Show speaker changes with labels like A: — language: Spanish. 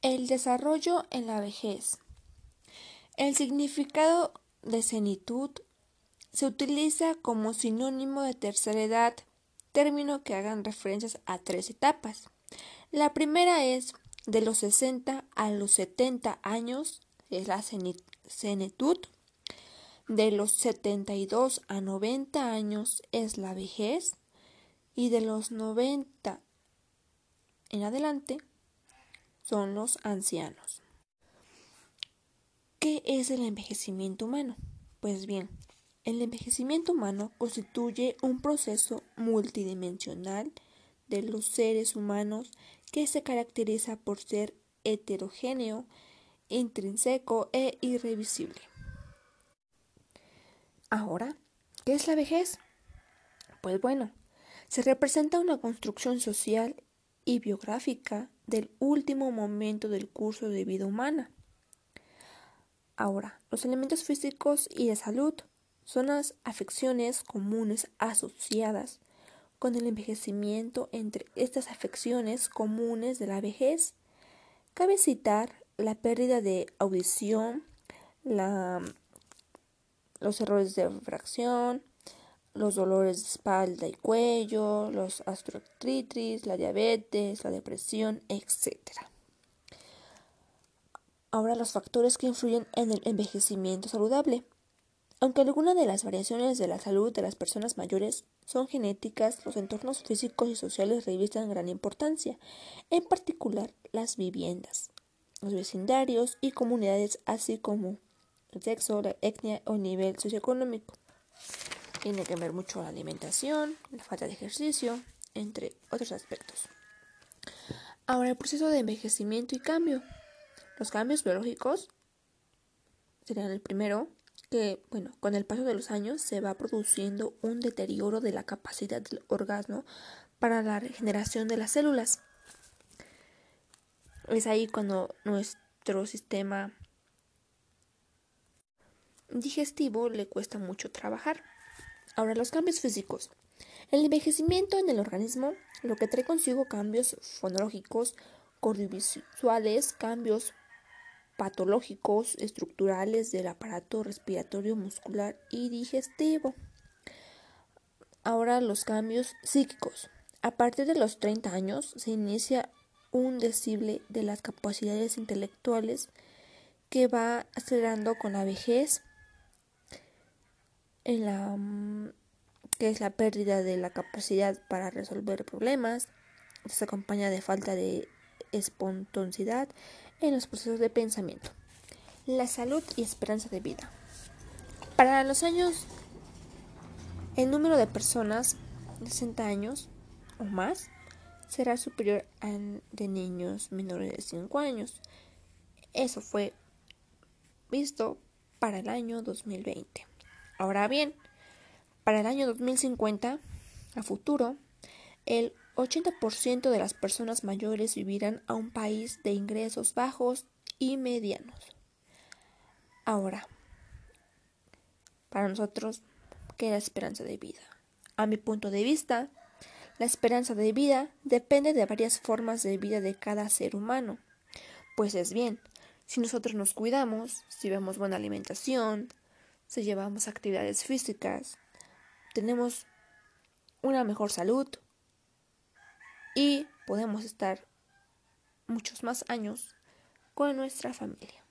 A: El desarrollo en la vejez. El significado de senitud se utiliza como sinónimo de tercera edad, término que hagan referencias a tres etapas. La primera es de los 60 a los 70 años, es la senitud. De los 72 a 90 años es la vejez. Y de los 90 en adelante son los ancianos. ¿Qué es el envejecimiento humano? Pues bien, el envejecimiento humano constituye un proceso multidimensional de los seres humanos que se caracteriza por ser heterogéneo, intrínseco e irrevisible. Ahora, ¿qué es la vejez? Pues bueno, se representa una construcción social biográfica del último momento del curso de vida humana. Ahora, los elementos físicos y de salud son las afecciones comunes asociadas con el envejecimiento entre estas afecciones comunes de la vejez. Cabe citar la pérdida de audición, los errores de refracción, los dolores de espalda y cuello, los astroartritis, la diabetes, la depresión, etc. Ahora los factores que influyen en el envejecimiento saludable. Aunque algunas de las variaciones de la salud de las personas mayores son genéticas, los entornos físicos y sociales revisten gran importancia, en particular las viviendas, los vecindarios y comunidades, así como el sexo, la etnia o nivel socioeconómico. Tiene que ver mucho la alimentación, la falta de ejercicio, entre otros aspectos. Ahora, el proceso de envejecimiento y cambio. Los cambios biológicos serían el primero, que, bueno, con el paso de los años se va produciendo un deterioro de la capacidad del orgasmo para la regeneración de las células. Es ahí cuando nuestro sistema digestivo le cuesta mucho trabajar. Ahora, los cambios físicos. El envejecimiento en el organismo lo que trae consigo cambios fonológicos, cardiovisuales, cambios patológicos, estructurales del aparato respiratorio, muscular y digestivo. Ahora los cambios psíquicos. A partir de los 30 años se inicia un decible de las capacidades intelectuales que va acelerando con la vejez en la mm, que es la pérdida de la capacidad para resolver problemas, se acompaña de falta de espontaneidad en los procesos de pensamiento. La salud y esperanza de vida. Para los años, el número de personas de 60 años o más será superior al de niños menores de 5 años. Eso fue visto para el año 2020. Ahora bien, para el año 2050, a futuro, el 80% de las personas mayores vivirán a un país de ingresos bajos y medianos. Ahora, para nosotros, ¿qué es la esperanza de vida? A mi punto de vista, la esperanza de vida depende de varias formas de vida de cada ser humano. Pues es bien, si nosotros nos cuidamos, si vemos buena alimentación, si llevamos actividades físicas, tenemos una mejor salud y podemos estar muchos más años con nuestra familia.